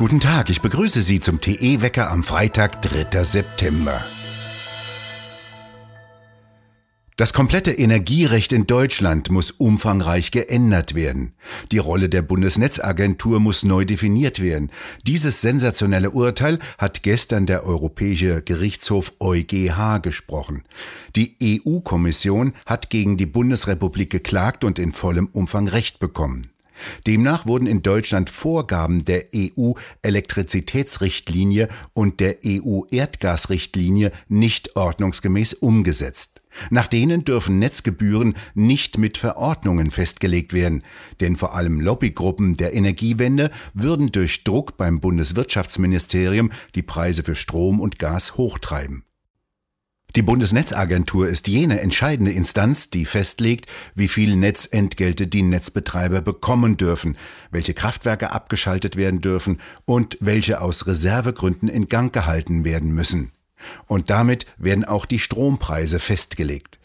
Guten Tag, ich begrüße Sie zum TE-Wecker am Freitag, 3. September. Das komplette Energierecht in Deutschland muss umfangreich geändert werden. Die Rolle der Bundesnetzagentur muss neu definiert werden. Dieses sensationelle Urteil hat gestern der Europäische Gerichtshof EuGH gesprochen. Die EU-Kommission hat gegen die Bundesrepublik geklagt und in vollem Umfang Recht bekommen. Demnach wurden in Deutschland Vorgaben der EU-Elektrizitätsrichtlinie und der EU-Erdgasrichtlinie nicht ordnungsgemäß umgesetzt. Nach denen dürfen Netzgebühren nicht mit Verordnungen festgelegt werden, denn vor allem Lobbygruppen der Energiewende würden durch Druck beim Bundeswirtschaftsministerium die Preise für Strom und Gas hochtreiben. Die Bundesnetzagentur ist jene entscheidende Instanz, die festlegt, wie viel Netzentgelte die Netzbetreiber bekommen dürfen, welche Kraftwerke abgeschaltet werden dürfen und welche aus Reservegründen in Gang gehalten werden müssen. Und damit werden auch die Strompreise festgelegt.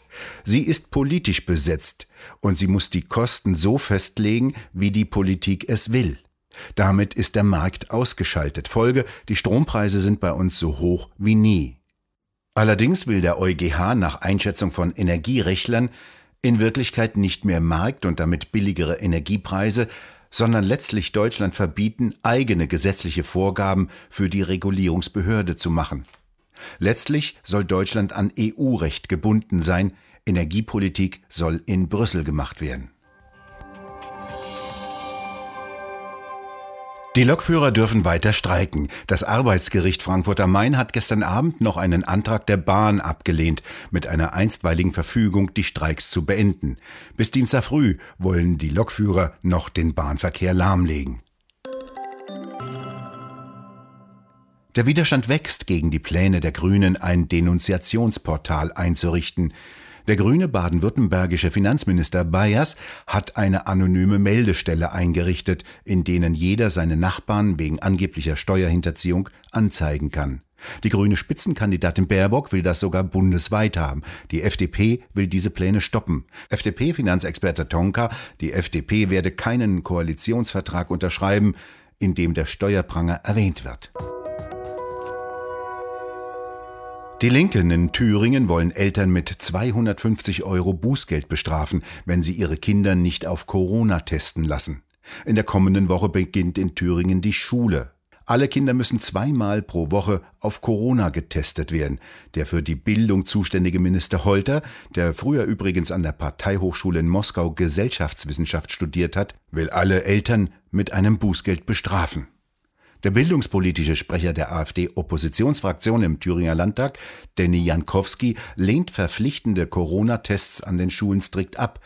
Sie ist politisch besetzt und sie muss die Kosten so festlegen, wie die Politik es will. Damit ist der Markt ausgeschaltet. Folge, die Strompreise sind bei uns so hoch wie nie. Allerdings will der EuGH nach Einschätzung von Energierechtlern in Wirklichkeit nicht mehr Markt und damit billigere Energiepreise, sondern letztlich Deutschland verbieten, eigene gesetzliche Vorgaben für die Regulierungsbehörde zu machen. Letztlich soll Deutschland an EU-Recht gebunden sein, Energiepolitik soll in Brüssel gemacht werden. Die Lokführer dürfen weiter streiken. Das Arbeitsgericht Frankfurt am Main hat gestern Abend noch einen Antrag der Bahn abgelehnt, mit einer einstweiligen Verfügung die Streiks zu beenden. Bis Dienstag früh wollen die Lokführer noch den Bahnverkehr lahmlegen. Der Widerstand wächst gegen die Pläne der Grünen, ein Denunziationsportal einzurichten. Der grüne baden-württembergische Finanzminister Bayers hat eine anonyme Meldestelle eingerichtet, in denen jeder seine Nachbarn wegen angeblicher Steuerhinterziehung anzeigen kann. Die grüne Spitzenkandidatin Baerbock will das sogar bundesweit haben. Die FDP will diese Pläne stoppen. FDP-Finanzexperte Tonka, die FDP werde keinen Koalitionsvertrag unterschreiben, in dem der Steuerpranger erwähnt wird. Die Linken in Thüringen wollen Eltern mit 250 Euro Bußgeld bestrafen, wenn sie ihre Kinder nicht auf Corona testen lassen. In der kommenden Woche beginnt in Thüringen die Schule. Alle Kinder müssen zweimal pro Woche auf Corona getestet werden. Der für die Bildung zuständige Minister Holter, der früher übrigens an der Parteihochschule in Moskau Gesellschaftswissenschaft studiert hat, will alle Eltern mit einem Bußgeld bestrafen. Der bildungspolitische Sprecher der AfD-Oppositionsfraktion im Thüringer Landtag, Denny Jankowski, lehnt verpflichtende Corona-Tests an den Schulen strikt ab,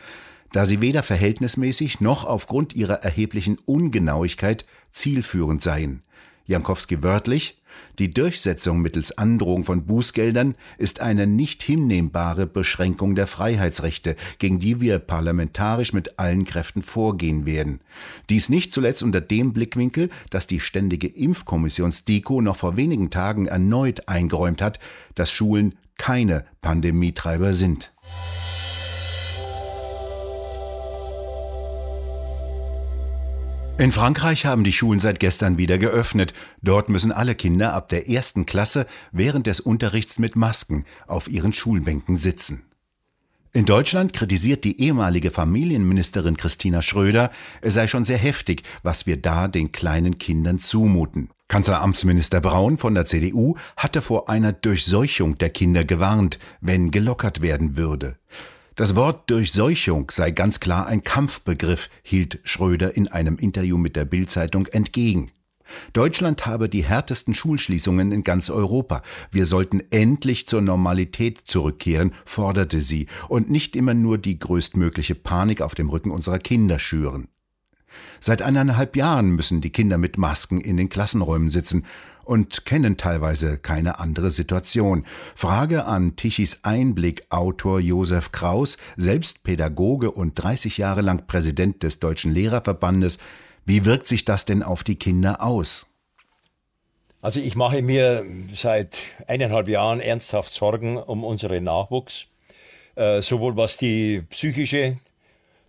da sie weder verhältnismäßig noch aufgrund ihrer erheblichen Ungenauigkeit zielführend seien. Jankowski wörtlich, die Durchsetzung mittels Androhung von Bußgeldern ist eine nicht hinnehmbare Beschränkung der Freiheitsrechte, gegen die wir parlamentarisch mit allen Kräften vorgehen werden. Dies nicht zuletzt unter dem Blickwinkel, dass die Ständige Impfkommission STIKO noch vor wenigen Tagen erneut eingeräumt hat, dass Schulen keine Pandemietreiber sind. In Frankreich haben die Schulen seit gestern wieder geöffnet. Dort müssen alle Kinder ab der ersten Klasse während des Unterrichts mit Masken auf ihren Schulbänken sitzen. In Deutschland kritisiert die ehemalige Familienministerin Christina Schröder, es sei schon sehr heftig, was wir da den kleinen Kindern zumuten. Kanzleramtsminister Braun von der CDU hatte vor einer Durchseuchung der Kinder gewarnt, wenn gelockert werden würde. Das Wort Durchseuchung sei ganz klar ein Kampfbegriff, hielt Schröder in einem Interview mit der Bild-Zeitung entgegen. Deutschland habe die härtesten Schulschließungen in ganz Europa. Wir sollten endlich zur Normalität zurückkehren, forderte sie, und nicht immer nur die größtmögliche Panik auf dem Rücken unserer Kinder schüren. Seit eineinhalb Jahren müssen die Kinder mit Masken in den Klassenräumen sitzen und kennen teilweise keine andere Situation. Frage an Tichys Einblick-Autor Josef Kraus, selbst Pädagoge und 30 Jahre lang Präsident des Deutschen Lehrerverbandes. Wie wirkt sich das denn auf die Kinder aus? Also ich mache mir seit eineinhalb Jahren ernsthaft Sorgen um unseren Nachwuchs, äh, sowohl was die psychische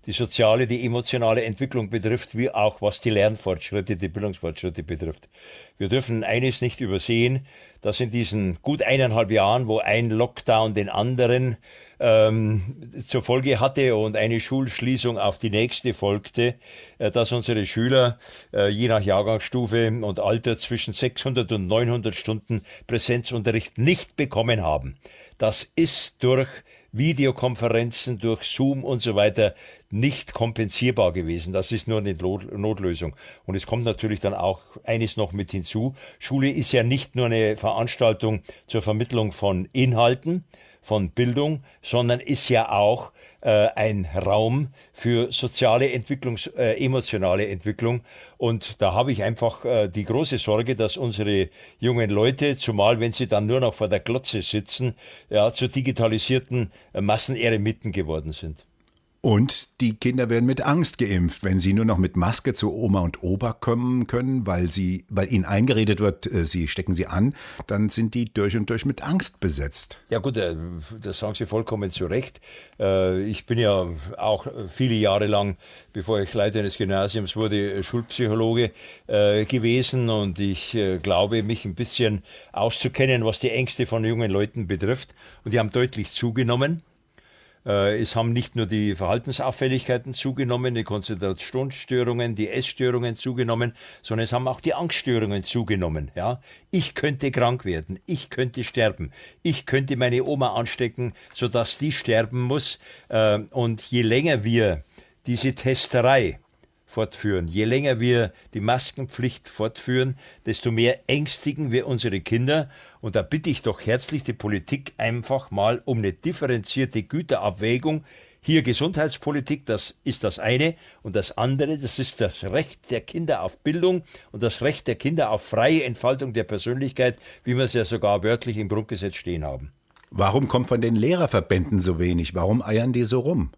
die soziale, die emotionale Entwicklung betrifft, wie auch was die Lernfortschritte, die Bildungsfortschritte betrifft. Wir dürfen eines nicht übersehen, dass in diesen gut eineinhalb Jahren, wo ein Lockdown den anderen ähm, zur Folge hatte und eine Schulschließung auf die nächste folgte, äh, dass unsere Schüler äh, je nach Jahrgangsstufe und Alter zwischen 600 und 900 Stunden Präsenzunterricht nicht bekommen haben. Das ist durch Videokonferenzen durch Zoom und so weiter nicht kompensierbar gewesen. Das ist nur eine Notlösung. Und es kommt natürlich dann auch eines noch mit hinzu. Schule ist ja nicht nur eine Veranstaltung zur Vermittlung von Inhalten, von Bildung, sondern ist ja auch äh, ein Raum für soziale Entwicklung, äh, emotionale Entwicklung. Und da habe ich einfach äh, die große Sorge, dass unsere jungen Leute, zumal wenn sie dann nur noch vor der Glotze sitzen, ja, zu digitalisierten äh, Masseneremiten geworden sind. Und die Kinder werden mit Angst geimpft, wenn sie nur noch mit Maske zu Oma und Opa kommen können, weil sie, weil ihnen eingeredet wird, äh, sie stecken sie an, dann sind die durch und durch mit Angst besetzt. Ja gut, äh, das sagen Sie vollkommen zu Recht. Äh, ich bin ja auch viele Jahre lang, bevor ich Leiter eines Gymnasiums wurde, Schulpsychologe gewesen und ich glaube, mich ein bisschen auszukennen, was die Ängste von jungen Leuten betrifft. Und die haben deutlich zugenommen. Äh, es haben nicht nur die Verhaltensauffälligkeiten zugenommen, die Konzentrationsstörungen, die Essstörungen zugenommen, sondern es haben auch die Angststörungen zugenommen. Ja? Ich könnte krank werden, ich könnte sterben, ich könnte meine Oma anstecken, sodass die sterben muss. Äh, und je länger wir diese Testerei fortführen. Je länger wir die Maskenpflicht fortführen, desto mehr ängstigen wir unsere Kinder. Und da bitte ich doch herzlich die Politik einfach mal um eine differenzierte Güterabwägung. Hier Gesundheitspolitik, das ist das eine. Und das andere, das ist das Recht der Kinder auf Bildung und das Recht der Kinder auf freie Entfaltung der Persönlichkeit, wie wir es ja sogar wörtlich im Grundgesetz stehen haben. Warum kommt von den Lehrerverbänden so wenig? Warum eiern die so rum?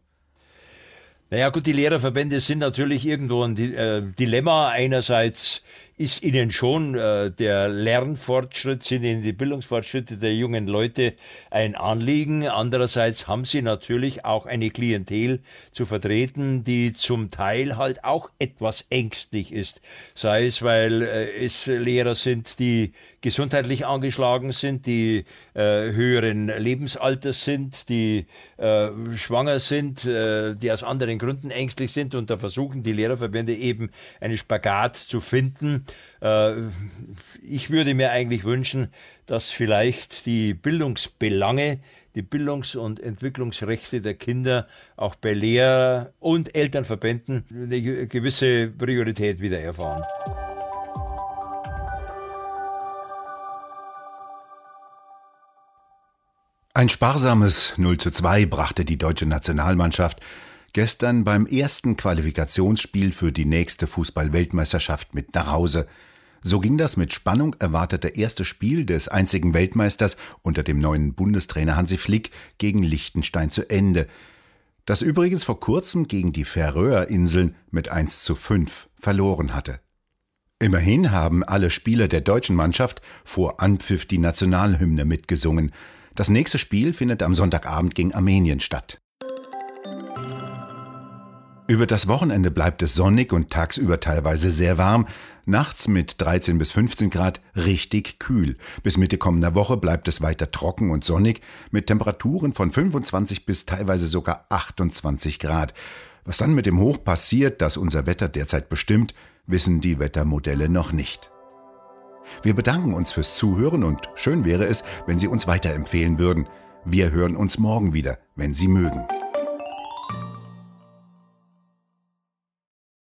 Naja gut, die Lehrerverbände sind natürlich irgendwo ein äh, Dilemma. Einerseits ist ihnen schon äh, der Lernfortschritt, sind ihnen die Bildungsfortschritte der jungen Leute ein Anliegen. Andererseits haben sie natürlich auch eine Klientel zu vertreten, die zum Teil halt auch etwas ängstlich ist. Sei es, weil äh, es Lehrer sind, die gesundheitlich angeschlagen sind, die äh, höheren Lebensalters sind, die äh, schwanger sind, äh, die aus anderen Gründen ängstlich sind. Und da versuchen die Lehrerverbände eben einen Spagat zu finden ich würde mir eigentlich wünschen, dass vielleicht die Bildungsbelange, die Bildungs- und Entwicklungsrechte der Kinder auch bei Lehr- und Elternverbänden eine gewisse Priorität wieder erfahren. Ein sparsames 0 zu 2 brachte die deutsche Nationalmannschaft gestern beim ersten Qualifikationsspiel für die nächste Fußball-Weltmeisterschaft mit nach Hause. So ging das mit Spannung erwartete erste Spiel des einzigen Weltmeisters unter dem neuen Bundestrainer Hansi Flick gegen Liechtenstein zu Ende, das übrigens vor kurzem gegen die Färöerinseln mit 1 zu 5 verloren hatte. Immerhin haben alle Spieler der deutschen Mannschaft vor Anpfiff die Nationalhymne mitgesungen. Das nächste Spiel findet am Sonntagabend gegen Armenien statt. Über das Wochenende bleibt es sonnig und tagsüber teilweise sehr warm, nachts mit 13 bis 15 Grad richtig kühl. Bis Mitte kommender Woche bleibt es weiter trocken und sonnig mit Temperaturen von 25 bis teilweise sogar 28 Grad. Was dann mit dem Hoch passiert, das unser Wetter derzeit bestimmt, wissen die Wettermodelle noch nicht. Wir bedanken uns fürs Zuhören und schön wäre es, wenn Sie uns weiterempfehlen würden. Wir hören uns morgen wieder, wenn Sie mögen.